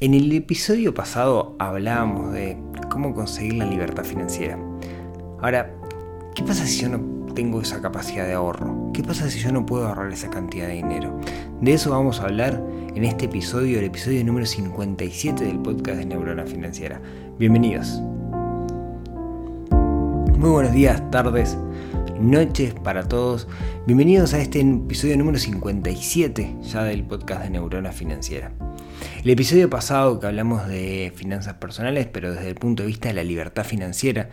En el episodio pasado hablábamos de cómo conseguir la libertad financiera. Ahora, ¿qué pasa si yo no tengo esa capacidad de ahorro? ¿Qué pasa si yo no puedo ahorrar esa cantidad de dinero? De eso vamos a hablar en este episodio, el episodio número 57 del podcast de Neurona Financiera. Bienvenidos. Muy buenos días, tardes, noches para todos. Bienvenidos a este episodio número 57 ya del podcast de Neurona Financiera. El episodio pasado que hablamos de finanzas personales, pero desde el punto de vista de la libertad financiera,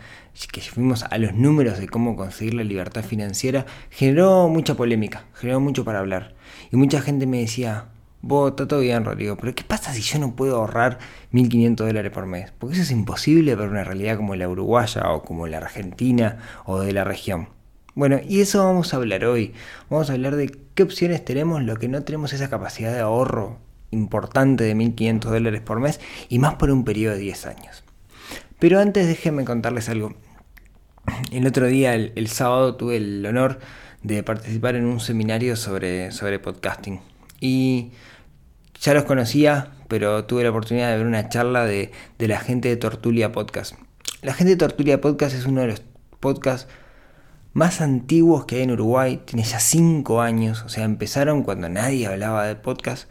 que fuimos a los números de cómo conseguir la libertad financiera, generó mucha polémica, generó mucho para hablar. Y mucha gente me decía, vos, está todo bien, Rodrigo, pero ¿qué pasa si yo no puedo ahorrar 1.500 dólares por mes? Porque eso es imposible para una realidad como la uruguaya o como la argentina o de la región. Bueno, y eso vamos a hablar hoy. Vamos a hablar de qué opciones tenemos, lo que no tenemos esa capacidad de ahorro importante de 1.500 dólares por mes y más por un periodo de 10 años. Pero antes déjenme contarles algo. El otro día, el, sábado, tuve el honor de participar en un seminario sobre, sobre podcasting. Y ya los conocía, pero tuve la oportunidad de ver una charla de, de la gente de Tortulia Podcast. La gente de Tortulia Podcast es uno de los podcasts más antiguos que hay en Uruguay. Tiene ya 5 años, o sea, empezaron cuando nadie hablaba de podcast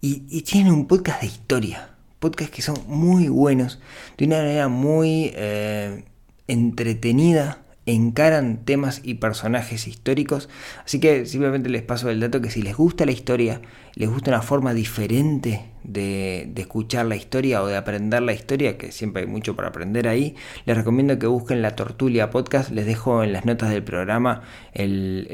y, tienen un podcast de historia. Podcasts que son muy buenos, de una manera muy eh, entretenida, encaran temas y personajes históricos. Así que simplemente les paso el dato que si les gusta la historia, les gusta una forma diferente de, escuchar la historia o de aprender la historia, que siempre hay mucho para aprender ahí, les recomiendo que busquen la Tortulia Podcast. Les dejo en las notas del programa el,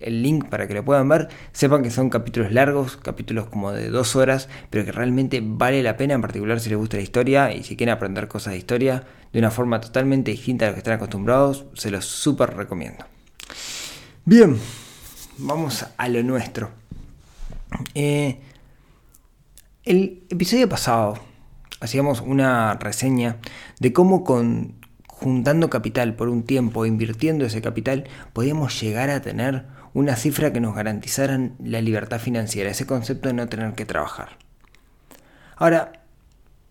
el, link para que lo puedan ver. Sepan que son capítulos largos, capítulos como de dos horas, pero que realmente vale la pena, en particular si les gusta la historia y si quieren aprender cosas de historia de una forma totalmente distinta a lo que están acostumbrados, se los súper recomiendo. Bien, vamos a lo nuestro. Eh, el episodio pasado hacíamos una reseña de cómo con juntando capital por un tiempo, invirtiendo ese capital, podíamos llegar a tener una cifra que nos garantizara la libertad financiera, ese concepto de no tener que trabajar. Ahora,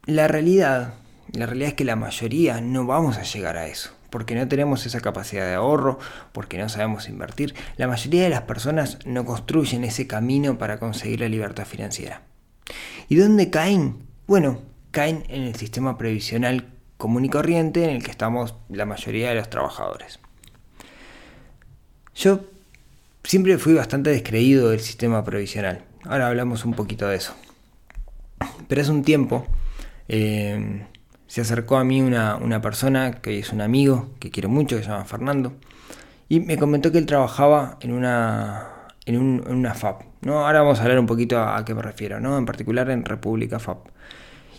la realidad, la realidad es que la mayoría no vamos a llegar a eso, porque no tenemos esa capacidad de ahorro, porque no sabemos invertir. La mayoría de las personas no construyen ese camino para conseguir la libertad financiera. ¿Y dónde caen? Bueno, caen en el sistema previsional común y corriente en el que estamos la mayoría de los trabajadores. Yo siempre fui bastante descreído del sistema previsional. Ahora hablamos un poquito de eso. Pero hace un tiempo eh, se acercó a mí una, una, persona que es un amigo que quiero mucho, que se llama Fernando, y me comentó que él trabajaba en una, en, una FAP. ¿no? Ahora vamos a hablar un poquito a, qué me refiero, ¿no? en particular en República FAP.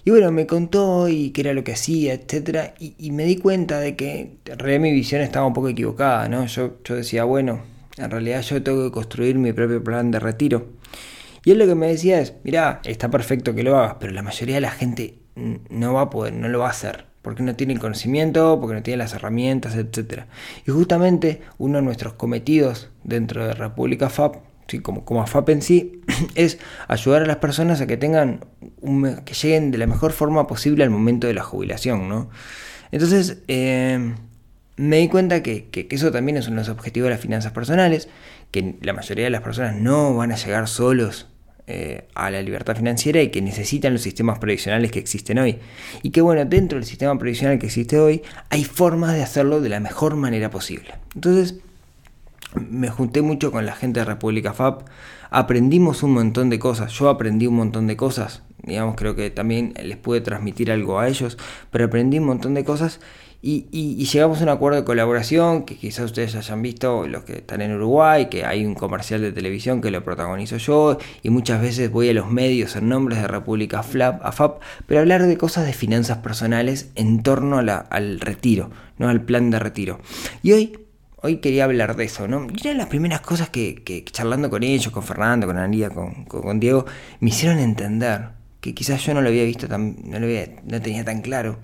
Y bueno, me contó y qué era lo que hacía, etc. Y, me di cuenta de que en realidad mi visión estaba un poco equivocada. ¿no? Yo, yo decía, bueno, en realidad yo tengo que construir mi propio plan de retiro. Y él lo que me decía es, mira, está perfecto que lo hagas, pero la mayoría de la gente no va a poder, no lo va a hacer porque no tiene el conocimiento, porque no tiene las herramientas, etc. Y justamente uno de nuestros cometidos dentro de República FAP como, como AFAP en sí, es ayudar a las personas a que tengan que lleguen de la mejor forma posible al momento de la jubilación, ¿no? Entonces, eh, me di cuenta que, eso también es uno de los objetivos de las finanzas personales, que la mayoría de las personas no van a llegar solos eh, a la libertad financiera y que necesitan los sistemas previsionales que existen hoy. Y que bueno, dentro del sistema previsional que existe hoy hay formas de hacerlo de la mejor manera posible. Entonces, me junté mucho con la gente de República FAP, aprendimos un montón de cosas, yo aprendí un montón de cosas, digamos, creo que también les pude transmitir algo a ellos, pero aprendí un montón de cosas y, llegamos a un acuerdo de colaboración que quizás ustedes hayan visto, los que están en Uruguay, que hay un comercial de televisión que lo protagonizo yo y muchas veces voy a los medios en nombres de República FAP, pero hablar de cosas de finanzas personales en torno al retiro, no al plan de retiro. Y hoy hoy quería hablar de eso, ¿no? Y una de las primeras cosas que, charlando con ellos, con Fernando, con Anía, con, con, Diego, me hicieron entender, que quizás yo no lo había visto tan, no lo no tenía tan claro,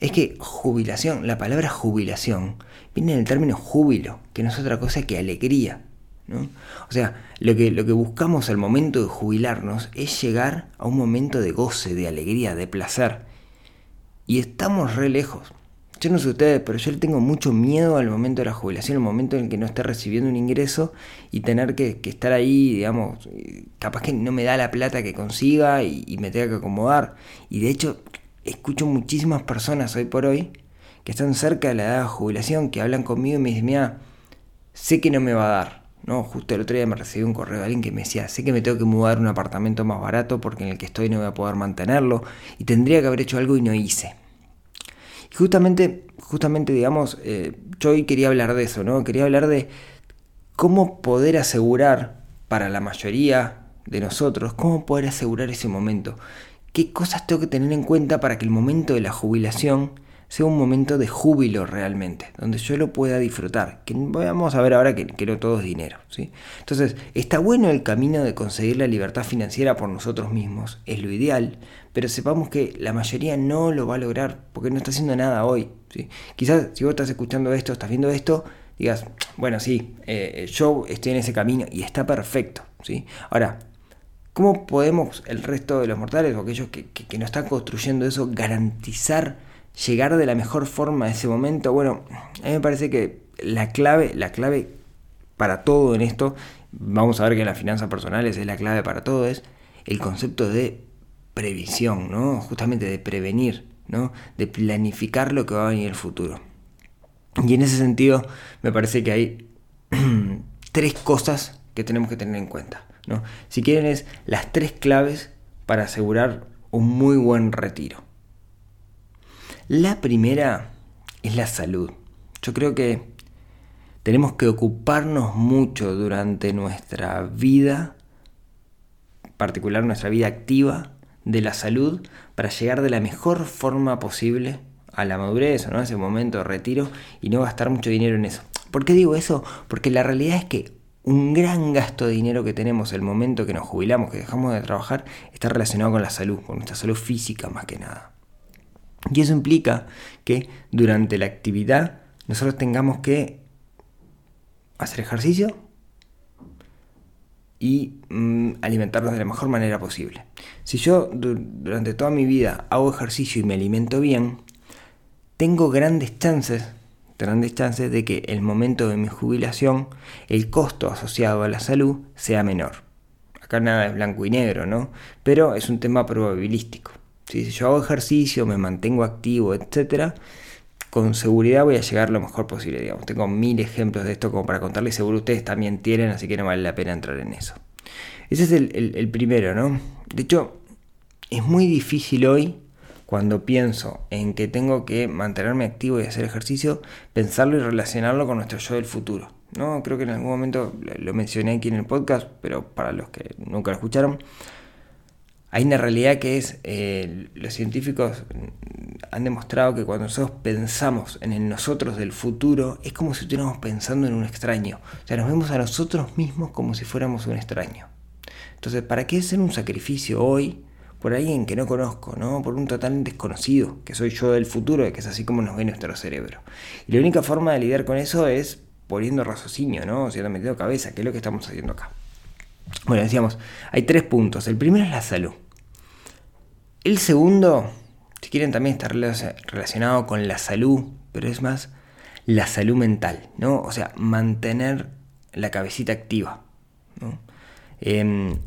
es que jubilación, la palabra jubilación, viene del término júbilo, que no es otra cosa que alegría. O sea, lo que, lo que buscamos al momento de jubilarnos es llegar a un momento de goce, de alegría, de placer. Y estamos re lejos. Yo no sé ustedes, pero yo le tengo mucho miedo al momento de la jubilación, al momento en el que no esté recibiendo un ingreso y tener que, estar ahí, digamos, capaz que no me da la plata que consiga y me tenga que acomodar. Y de hecho, escucho muchísimas personas hoy por hoy que están cerca de la edad de jubilación, que hablan conmigo y me dicen, mira, sé que no me va a dar. No, justo el otro día me recibí un correo de alguien que me decía, sé que me tengo que mudar a un apartamento más barato porque en el que estoy no voy a poder mantenerlo y tendría que haber hecho algo y no hice. Y justamente, justamente digamos, eh, yo hoy quería hablar de eso, ¿no? Quería hablar de cómo poder asegurar para la mayoría de nosotros, cómo poder asegurar ese momento. ¿Qué cosas tengo que tener en cuenta para que el momento de la jubilación sea un momento de júbilo realmente, donde yo lo pueda disfrutar. Que vamos a ver ahora que, no todo es dinero. ¿sí? Entonces, está bueno el camino de conseguir la libertad financiera por nosotros mismos, es lo ideal, pero sepamos que la mayoría no lo va a lograr porque no está haciendo nada hoy. ¿sí? Quizás si vos estás escuchando esto, estás viendo esto, digas, bueno, sí, eh, yo estoy en ese camino y está perfecto. ¿sí? Ahora, ¿cómo podemos el resto de los mortales o aquellos que, que, no están construyendo eso garantizar llegar de la mejor forma a ese momento, bueno, a mí me parece que la clave, la clave para todo en esto, vamos a ver que en las finanzas personales es la clave para todo, es el concepto de previsión, ¿no? Justamente de prevenir, ¿no? De planificar lo que va a venir en el futuro. Y en ese sentido, me parece que hay tres cosas que tenemos que tener en cuenta, ¿no? Si quieren es las tres claves para asegurar un muy buen retiro. La primera es la salud. Yo creo que tenemos que ocuparnos mucho durante nuestra vida, particular nuestra vida activa, de la salud para llegar de la mejor forma posible a la madurez o a ese momento de retiro y no gastar mucho dinero en eso. ¿Por qué digo eso? Porque la realidad es que un gran gasto de dinero que tenemos el momento que nos jubilamos, que dejamos de trabajar, está relacionado con la salud, con nuestra salud física más que nada. Y eso implica que durante la actividad nosotros tengamos que hacer ejercicio y mm, alimentarnos de la mejor manera posible. Si yo durante toda mi vida hago ejercicio y me alimento bien, tengo grandes chances, grandes chances de que el momento de mi jubilación, el costo asociado a la salud sea menor. Acá nada es blanco y negro, ¿no? Pero es un tema probabilístico. Si yo hago ejercicio, me mantengo activo, etc., con seguridad voy a llegar lo mejor posible. Digamos. Tengo mil ejemplos de esto como para contarles, seguro ustedes también tienen, así que no vale la pena entrar en eso. Ese es el, primero, ¿no? De hecho, es muy difícil hoy, cuando pienso en que tengo que mantenerme activo y hacer ejercicio, pensarlo y relacionarlo con nuestro yo del futuro. ¿no? Creo que en algún momento lo mencioné aquí en el podcast, pero para los que nunca lo escucharon, hay una realidad que es, eh, los científicos han demostrado que cuando nosotros pensamos en el nosotros del futuro, es como si estuviéramos pensando en un extraño. O sea, nos vemos a nosotros mismos como si fuéramos un extraño. Entonces, ¿para qué hacer un sacrificio hoy por alguien que no conozco, ¿no? por un total desconocido, que soy yo del futuro, que es así como nos ve nuestro cerebro? Y la única forma de lidiar con eso es poniendo raciocinio, ¿no? o sea, metiendo cabeza, que es lo que estamos haciendo acá. Bueno, decíamos, hay tres puntos. El primero es la salud. El segundo, si quieren, también está relacionado con la salud, pero es más la salud mental, ¿no? O sea, mantener la cabecita activa. Em,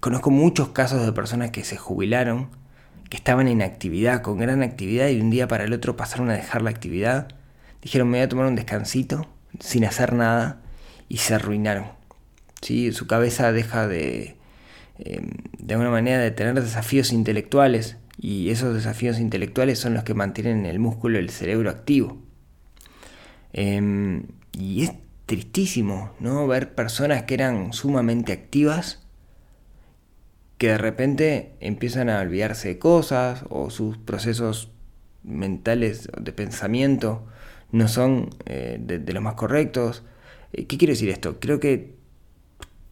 conozco muchos casos de personas que se jubilaron, que estaban en actividad, con gran actividad, y de un día para el otro pasaron a dejar la actividad. Dijeron, me voy a tomar un descansito, sin hacer nada, y se arruinaron. ¿sí? Su cabeza deja de, Em, de alguna manera de tener desafíos intelectuales y esos desafíos intelectuales son los que mantienen el músculo del cerebro activo. Em, y es tristísimo, ¿no? Ver personas que eran sumamente activas que de repente empiezan a olvidarse de cosas o sus procesos mentales de pensamiento no son eh, de, de, los más correctos. Eh, ¿Qué quiere decir esto? Creo que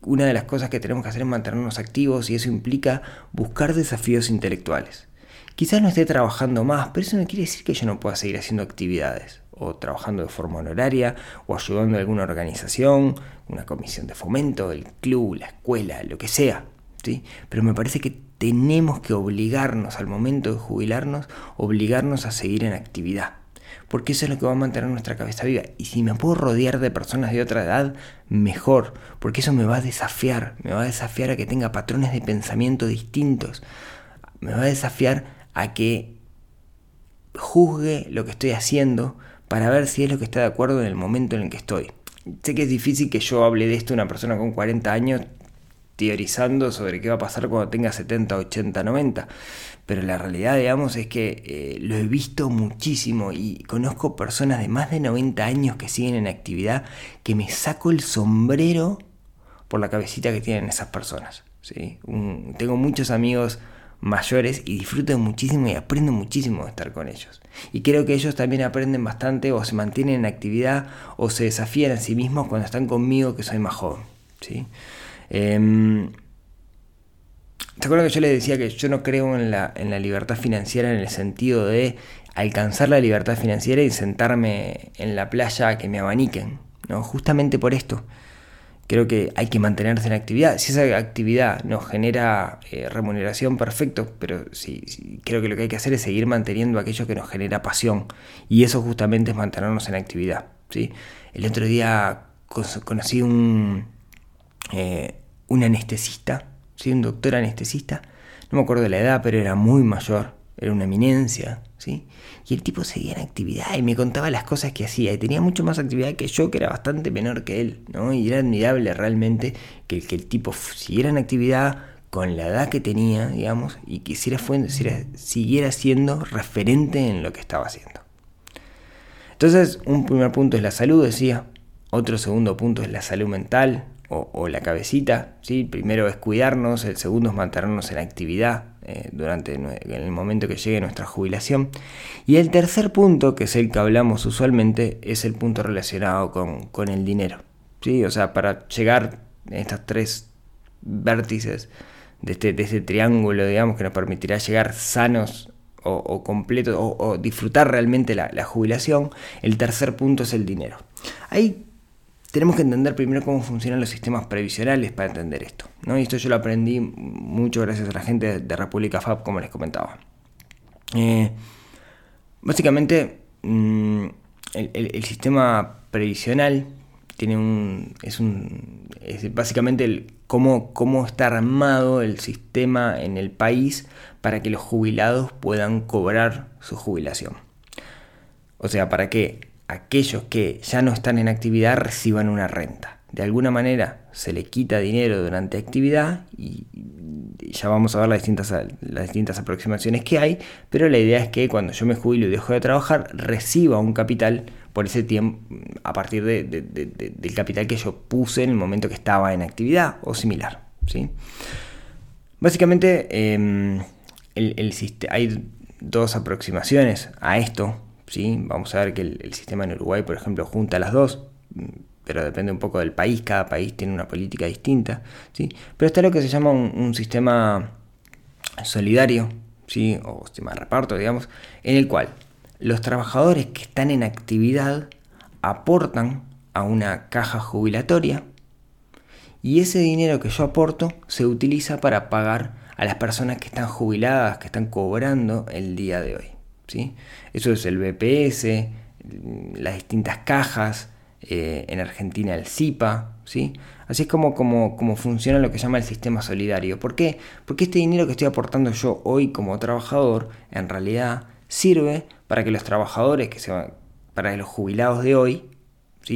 una de las cosas que tenemos que hacer es mantenernos activos y eso implica buscar desafíos intelectuales. Quizás no esté trabajando más, pero eso no quiere decir que yo no pueda seguir haciendo actividades. o trabajando de forma honoraria, o ayudando a alguna organización, una comisión de fomento, el club, la escuela, lo que sea. Pero me parece que tenemos que obligarnos al momento de jubilarnos, obligarnos a seguir en actividad. Porque eso es lo que va a mantener nuestra cabeza viva. Y si me puedo rodear de personas de otra edad, mejor. Porque eso me va a desafiar. Me va a desafiar a que tenga patrones de pensamiento distintos. Me va a desafiar a que juzgue lo que estoy haciendo para ver si es lo que está de acuerdo en el momento en el que estoy. Sé que es difícil que yo hable de esto a una persona con 40 años teorizando sobre qué va a pasar cuando tenga 70, 80, 90. Pero la realidad, digamos, es que eh, lo he visto muchísimo y conozco personas de más de 90 años que siguen en actividad que me saco el sombrero por la cabecita que tienen esas personas. ¿sí? tengo muchos amigos mayores y disfruto muchísimo y aprendo muchísimo de estar con ellos. Y creo que ellos también aprenden bastante o se mantienen en actividad o se desafían a sí mismos cuando están conmigo que soy más joven. ¿sí? Eh, ¿Se acuerdan que yo les decía que yo no creo en la, en la libertad financiera en el sentido de alcanzar la libertad financiera y sentarme en la playa a que me abaniquen? ¿no? Justamente por esto creo que hay que mantenerse en actividad. Si esa actividad nos genera eh, remuneración, perfecto, pero sí, creo que lo que hay que hacer es seguir manteniendo aquello que nos genera pasión. Y eso justamente es mantenernos en actividad. ¿sí? El otro día conocí un, eh, un anestesista, ¿sí? un doctor anestesista, no me acuerdo de la edad, pero era muy mayor, era una eminencia, ¿sí? Y el tipo seguía en actividad y me contaba las cosas que hacía. Y tenía mucho más actividad que yo, que era bastante menor que él, ¿no? Y era admirable realmente que, que el tipo siguiera en actividad con la edad que tenía, digamos, y que siguiera siendo referente en lo que estaba haciendo. Entonces, un primer punto es la salud, decía. Otro segundo punto es la salud mental o, la cabecita. ¿sí? Primero es cuidarnos, el segundo es mantenernos en actividad eh, durante en el momento que llegue nuestra jubilación. Y el tercer punto, que es el que hablamos usualmente, es el punto relacionado con, el dinero. ¿sí? O sea, para llegar a estas tres vértices de este, de este triángulo, digamos, que nos permitirá llegar sanos o, completos o, disfrutar realmente la, la, jubilación, el tercer punto es el dinero. Hay tenemos que entender primero cómo funcionan los sistemas previsionales para entender esto. Y esto yo lo aprendí mucho gracias a la gente de República Fab, como les comentaba. Eh, básicamente, mm, el, sistema previsional tiene un, es, un, es básicamente el, cómo, cómo está armado el sistema en el país para que los jubilados puedan cobrar su jubilación. O sea, para que aquellos que ya no están en actividad reciban una renta. De alguna manera se le quita dinero durante actividad y ya vamos a ver las distintas, las distintas aproximaciones que hay, pero la idea es que cuando yo me jubilo y dejo de trabajar reciba un capital por ese tiempo a partir del capital que yo puse en el momento que estaba en actividad o similar. ¿sí? Básicamente em, hay dos aproximaciones a esto Vamos a ver que el, sistema en Uruguay, por ejemplo, junta las dos, pero depende un poco del país, cada país tiene una política distinta, ¿sí? Pero está lo que se llama un, sistema solidario, ¿sí? O sistema de reparto, digamos, en el cual los trabajadores que están en actividad aportan a una caja jubilatoria y ese dinero que yo aporto se utiliza para pagar a las personas que están jubiladas, que están cobrando el día de hoy. Eso es el BPS, las distintas cajas, eh, en Argentina el CIPA, ¿sí? Así es como, como, funciona lo que llama el sistema solidario. ¿Por qué? Porque este dinero que estoy aportando yo hoy como trabajador, en realidad sirve para que los trabajadores, que se para los jubilados de hoy,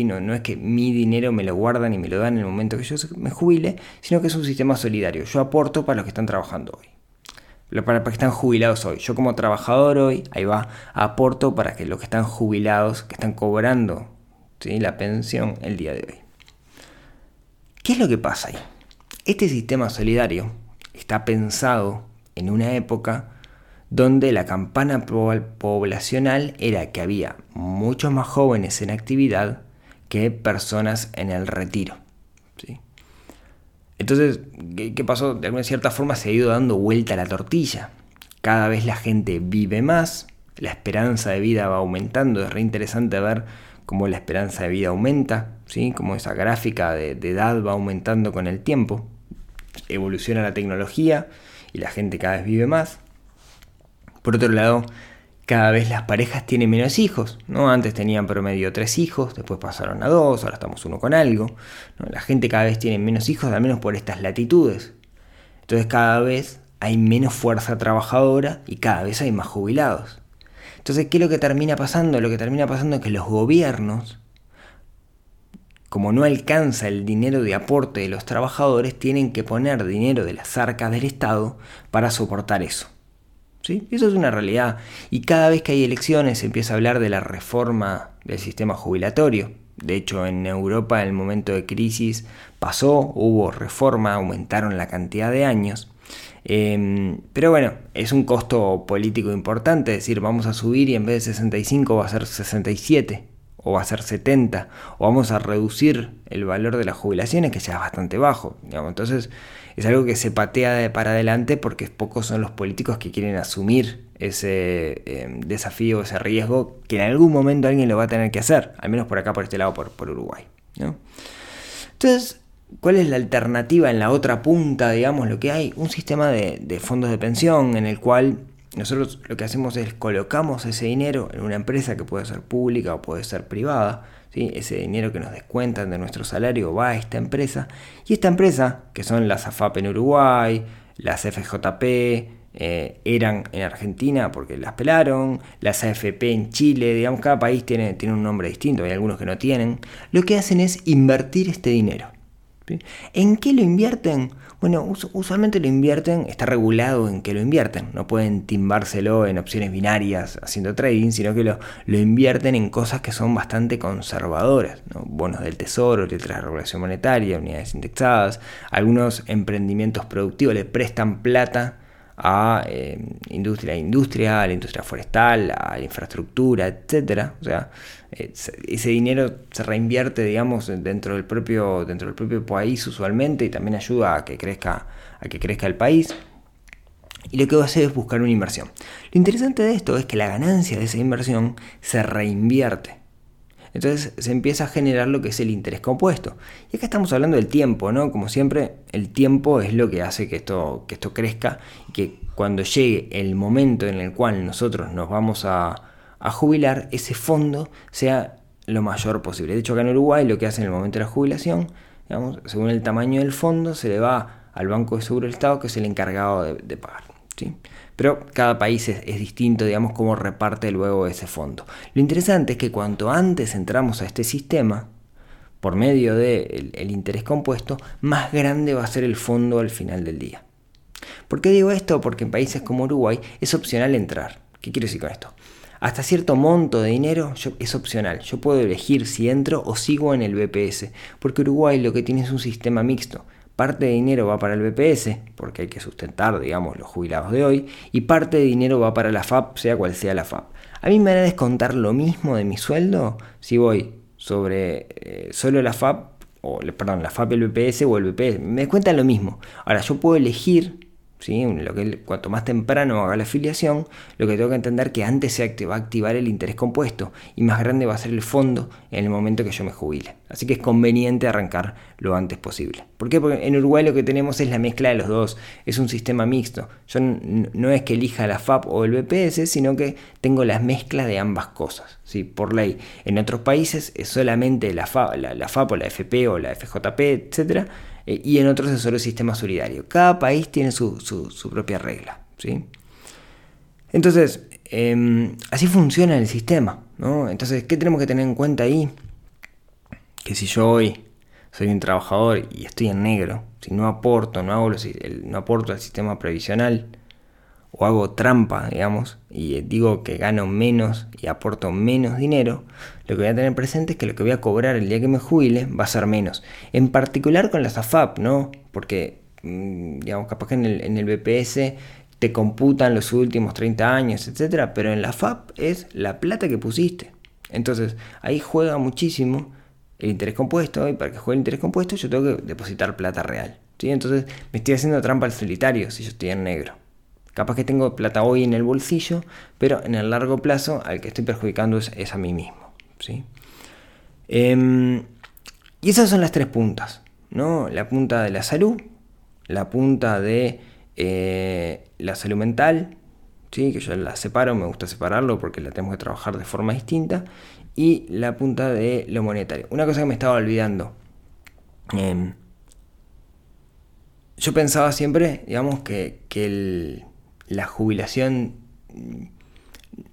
no, no es que mi dinero me lo guardan y me lo dan en el momento que yo me jubile, sino que es un sistema solidario. Yo aporto para los que están trabajando hoy para, que están jubilados hoy. Yo como trabajador hoy, ahí va, aporto para que los que están jubilados, que están cobrando la pensión el día de hoy. ¿Qué es lo que pasa ahí? Este sistema solidario está pensado en una época donde la campana poblacional era que había muchos más jóvenes en actividad que personas en el retiro. ¿sí? Entonces, ¿qué, pasó? De alguna cierta forma se ha ido dando vuelta a la tortilla. Cada vez la gente vive más, la esperanza de vida va aumentando, es re interesante ver cómo la esperanza de vida aumenta, ¿sí? como esa gráfica de edad va aumentando con el tiempo, evoluciona la tecnología y la gente cada vez vive más. Por otro lado, cada vez las parejas tienen menos hijos, ¿no? Antes tenían promedio tres hijos, después pasaron a dos, ahora estamos uno con algo. La gente cada vez tiene menos hijos, al menos por estas latitudes. Entonces cada vez hay menos fuerza trabajadora y cada vez hay más jubilados. Entonces, ¿qué es lo que termina pasando? Lo que termina pasando es que los gobiernos, como no alcanza el dinero de aporte de los trabajadores, tienen que poner dinero de las arcas del Estado para soportar eso. Eso es una realidad. Y cada vez que hay elecciones se empieza a hablar de la reforma del sistema jubilatorio. De hecho, en Europa en el momento de crisis pasó, hubo reforma, aumentaron la cantidad de años. Em, pero bueno, es un costo político importante, es decir, vamos a subir y en vez de 65 va a ser 67 o va a ser 70 o vamos a reducir el valor de las jubilaciones que es bastante bajo. Entonces es algo que se patea para adelante porque pocos son los políticos que quieren asumir ese em, desafío, ese riesgo, que en algún momento alguien lo va a tener que hacer, al menos por acá, por este lado, por, Uruguay. Entonces, ¿cuál es la alternativa en la otra punta, digamos, lo que hay? Un sistema de fondos de pensión en el cual nosotros lo que hacemos es colocamos ese dinero en una empresa que puede ser pública o puede ser privada, ese dinero que nos descuentan de nuestro salario va a esta empresa. Y esta empresa, que son las AFAP en Uruguay, las FJP, eh, eran en Argentina porque las pelaron, las AFP en Chile, digamos, cada país tiene, tiene un nombre distinto, hay algunos que no tienen, lo que hacen es invertir este dinero. ¿En qué lo invierten? Bueno, usualmente lo invierten, está regulado en que lo invierten. No pueden timbárselo en opciones binarias haciendo trading, sino que lo, lo invierten en cosas que son bastante conservadoras. Bonos del tesoro, letras de regulación monetaria, unidades indexadas. Algunos emprendimientos productivos le prestan plata a eh, industria, industria, a la industria forestal, a la infraestructura, etcétera. O sea, eh, ese dinero se reinvierte, digamos, dentro del propio, dentro del propio país usualmente y también ayuda a que crezca, a que crezca el país. Y lo que va a hacer es buscar una inversión. Lo interesante de esto es que la ganancia de esa inversión se reinvierte. Entonces se empieza a generar lo que es el interés compuesto. Y acá estamos hablando del tiempo, ¿no? Como siempre, el tiempo es lo que hace que esto, que esto crezca y que cuando llegue el momento en el cual nosotros nos vamos a, jubilar, ese fondo sea lo mayor posible. De hecho, acá en Uruguay lo que hace en el momento de la jubilación, digamos, según el tamaño del fondo, se le va al Banco de Seguro del Estado, que es el encargado de, de pagar. Pero cada país es, distinto, digamos, cómo reparte luego ese fondo. Lo interesante es que cuanto antes entramos a este sistema, por medio del el interés compuesto, más grande va a ser el fondo al final del día. ¿Por qué digo esto? Porque en países como Uruguay es opcional entrar. ¿Qué quiero decir con esto? Hasta cierto monto de dinero es opcional. Yo puedo elegir si entro o sigo en el BPS, porque Uruguay lo que tiene es un sistema mixto. Parte de dinero va para el BPS, porque hay que sustentar, digamos, los jubilados de hoy, y parte de dinero va para la FAP, sea cual sea la FAP. A mí me van a descontar lo mismo de mi sueldo si voy sobre eh, solo la FAP, o perdón, la FAP, el BPS o el BPS. Me descuentan lo mismo. Ahora, yo puedo elegir lo que, cuanto más temprano haga la afiliación, lo que tengo que entender que antes se va a activar el interés compuesto y más grande va a ser el fondo en el momento que yo me jubile. Así que es conveniente arrancar lo antes posible. ¿Por qué? Porque en Uruguay lo que tenemos es la mezcla de los dos, es un sistema mixto. Yo no es que elija la FAP o el BPS, sino que tengo las mezclas de ambas cosas, ¿sí? por ley. En otros países es solamente la FAP, la, la FAP o la FP o la FJP, etcétera eh, y en otros es solo el sistema solidario. Cada país tiene su, propia regla. ¿sí? Entonces, em, así funciona el sistema. ¿no? Entonces, ¿qué tenemos que tener en cuenta ahí? Que si yo hoy soy un trabajador y estoy en negro, si no aporto, no, hago no aporto al sistema previsional, o hago trampa, digamos, y digo que gano menos y aporto menos dinero, lo que voy a tener presente es que lo que voy a cobrar el día que me jubile va a ser menos. En particular con las AFAP, ¿no? Porque, mm, digamos, capaz que en el, en el BPS te computan los últimos 30 años, etcétera, pero en la FAP es la plata que pusiste. Entonces, ahí juega muchísimo el interés compuesto, y para que juegue el interés compuesto yo tengo que depositar plata real. ¿sí? Entonces, me estoy haciendo trampa al solitario si yo estoy en negro. Capaz que tengo plata hoy en el bolsillo, pero en el largo plazo al que estoy perjudicando es, a mí mismo. ¿sí? Em, y esas son las tres puntas. ¿no? La punta de la salud, la punta de eh, la salud mental, ¿sí? que yo la separo, me gusta separarlo porque la tenemos que trabajar de forma distinta, y la punta de lo monetario. Una cosa que me estaba olvidando. Em, yo pensaba siempre, digamos, que, la jubilación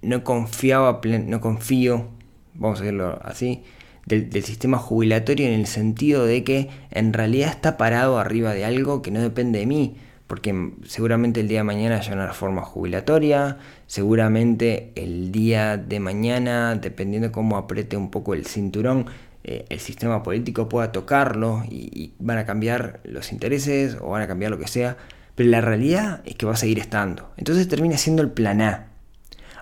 no confiaba, no confío, vamos a decirlo así, del, sistema jubilatorio en el sentido de que en realidad está parado arriba de algo que no depende de mí, porque seguramente el día de mañana haya una reforma jubilatoria, seguramente el día de mañana, dependiendo cómo apriete un poco el cinturón, eh, el sistema político pueda tocarlo y, y, van a cambiar los intereses o van a cambiar lo que sea, pero la realidad es que va a seguir estando. Entonces termina siendo el plan A.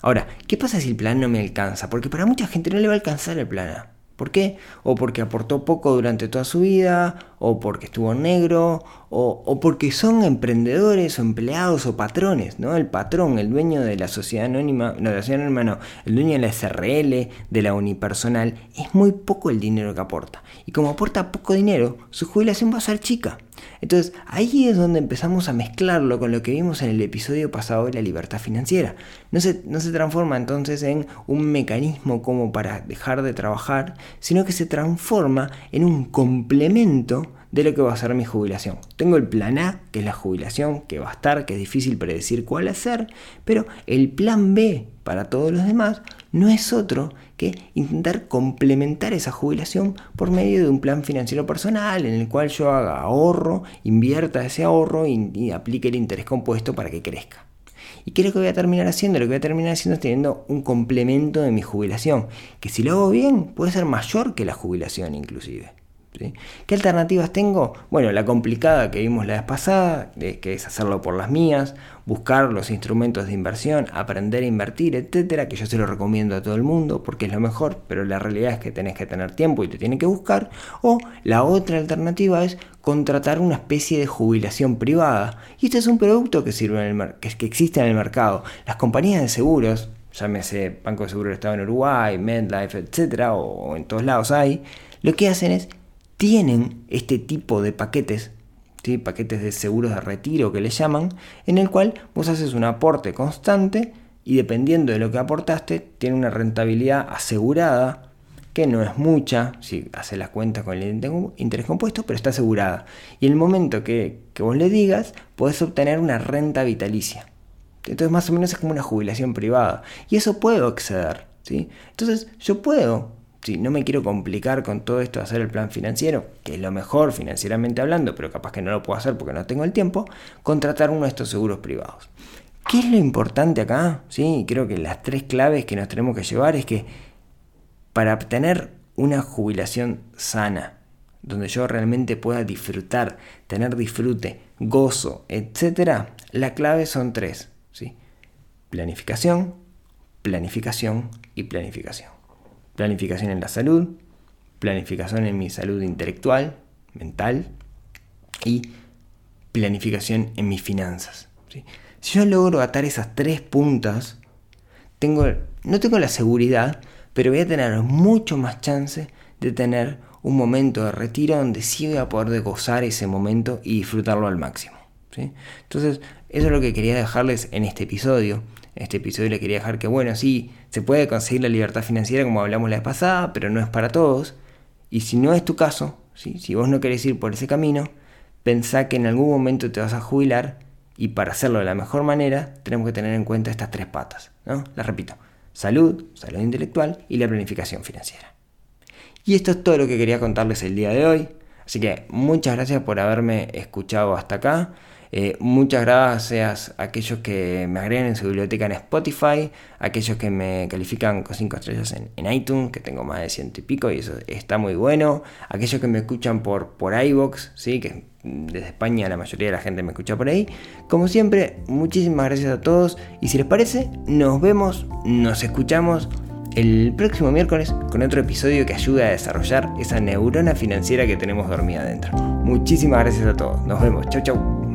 Ahora, ¿qué pasa si el plan no me alcanza? Porque para mucha gente no le va a alcanzar el plan A. ¿Por qué? O porque aportó poco durante toda su vida, o porque estuvo negro, o, porque son emprendedores o empleados o patrones, ¿no? El patrón, el dueño de la sociedad anónima, no, de la sociedad anónima no, el dueño de la SRL, de la unipersonal, es muy poco el dinero que aporta. Y como aporta poco dinero, su jubilación va a ser chica. Entonces ahí es donde empezamos a mezclarlo con lo que vimos en el episodio pasado de la libertad financiera. No se, no se transforma entonces en un mecanismo como para dejar de trabajar, sino que se transforma en un complemento de lo que va a ser mi jubilación. Tengo el plan A, que es la jubilación, que va a estar, que es difícil predecir cuál hacer, pero el plan B para todos los demás no es otro que intentar complementar esa jubilación por medio de un plan financiero personal en el cual yo haga ahorro, invierta ese ahorro y, aplique el interés compuesto para que crezca. ¿Y qué es lo que voy a terminar haciendo? Lo que voy a terminar haciendo es teniendo un complemento de mi jubilación, que si lo hago bien puede ser mayor que la jubilación inclusive. ¿Qué alternativas tengo? Bueno, la complicada que vimos la vez pasada, que es hacerlo por las mías, buscar los instrumentos de inversión, aprender a invertir, etcétera, que yo se lo recomiendo a todo el mundo porque es lo mejor, pero la realidad es que tenés que tener tiempo y te tiene que buscar. O la otra alternativa es contratar una especie de jubilación privada. Y este es un producto que, sirve en el que, que existe en el mercado. Las compañías de seguros, llámese Banco de Seguro del Estado en Uruguay, MedLife, etcétera, o en todos lados hay, lo que hacen es tienen este tipo de paquetes, ¿sí? paquetes de seguros de retiro que le llaman, en el cual vos haces un aporte constante y dependiendo de lo que aportaste, tiene una rentabilidad asegurada, que no es mucha, si haces las cuentas con el interés compuesto, pero está asegurada. Y el momento que, que vos le digas, podés obtener una renta vitalicia. Entonces más o menos es como una jubilación privada. Y eso puedo acceder. ¿sí? Entonces yo puedo si no me quiero complicar con todo esto de hacer el plan financiero, que es lo mejor financieramente hablando, pero capaz que no lo puedo hacer porque no tengo el tiempo, contratar uno de estos seguros privados. ¿Qué es lo importante acá? Sí, creo que las tres claves que nos tenemos que llevar es que para obtener una jubilación sana, donde yo realmente pueda disfrutar, tener disfrute, gozo, etc., la clave son tres. ¿sí? Planificación, planificación y planificación planificación en la salud, planificación en mi salud intelectual, mental y planificación en mis finanzas. Si yo logro atar esas tres puntas, tengo, no tengo la seguridad, pero voy a tener mucho más chance de tener un momento de retiro donde sí voy a poder gozar ese momento y disfrutarlo al máximo. Entonces, eso es lo que quería dejarles en este episodio. En este episodio le quería dejar que, bueno, sí, se puede conseguir la libertad financiera como hablamos la vez pasada, pero no es para todos. Y si no es tu caso, si vos no querés ir por ese camino, pensá que en algún momento te vas a jubilar y para hacerlo de la mejor manera tenemos que tener en cuenta estas tres patas. ¿no? Las repito, salud, salud intelectual y la planificación financiera. Y esto es todo lo que quería contarles el día de hoy. Así que muchas gracias por haberme escuchado hasta acá. Eh, muchas gracias a aquellos que me agregan en su biblioteca en Spotify, aquellos que me califican con 5 estrellas en, iTunes, que tengo más de ciento y pico y eso está muy bueno, aquellos que me escuchan por, por iVoox, ¿sí? que desde España la mayoría de la gente me escucha por ahí. Como siempre, muchísimas gracias a todos y si les parece, nos vemos, nos escuchamos el próximo miércoles con otro episodio que ayuda a desarrollar esa neurona financiera que tenemos dormida adentro. Muchísimas gracias a todos. Nos vemos. Chau, chau.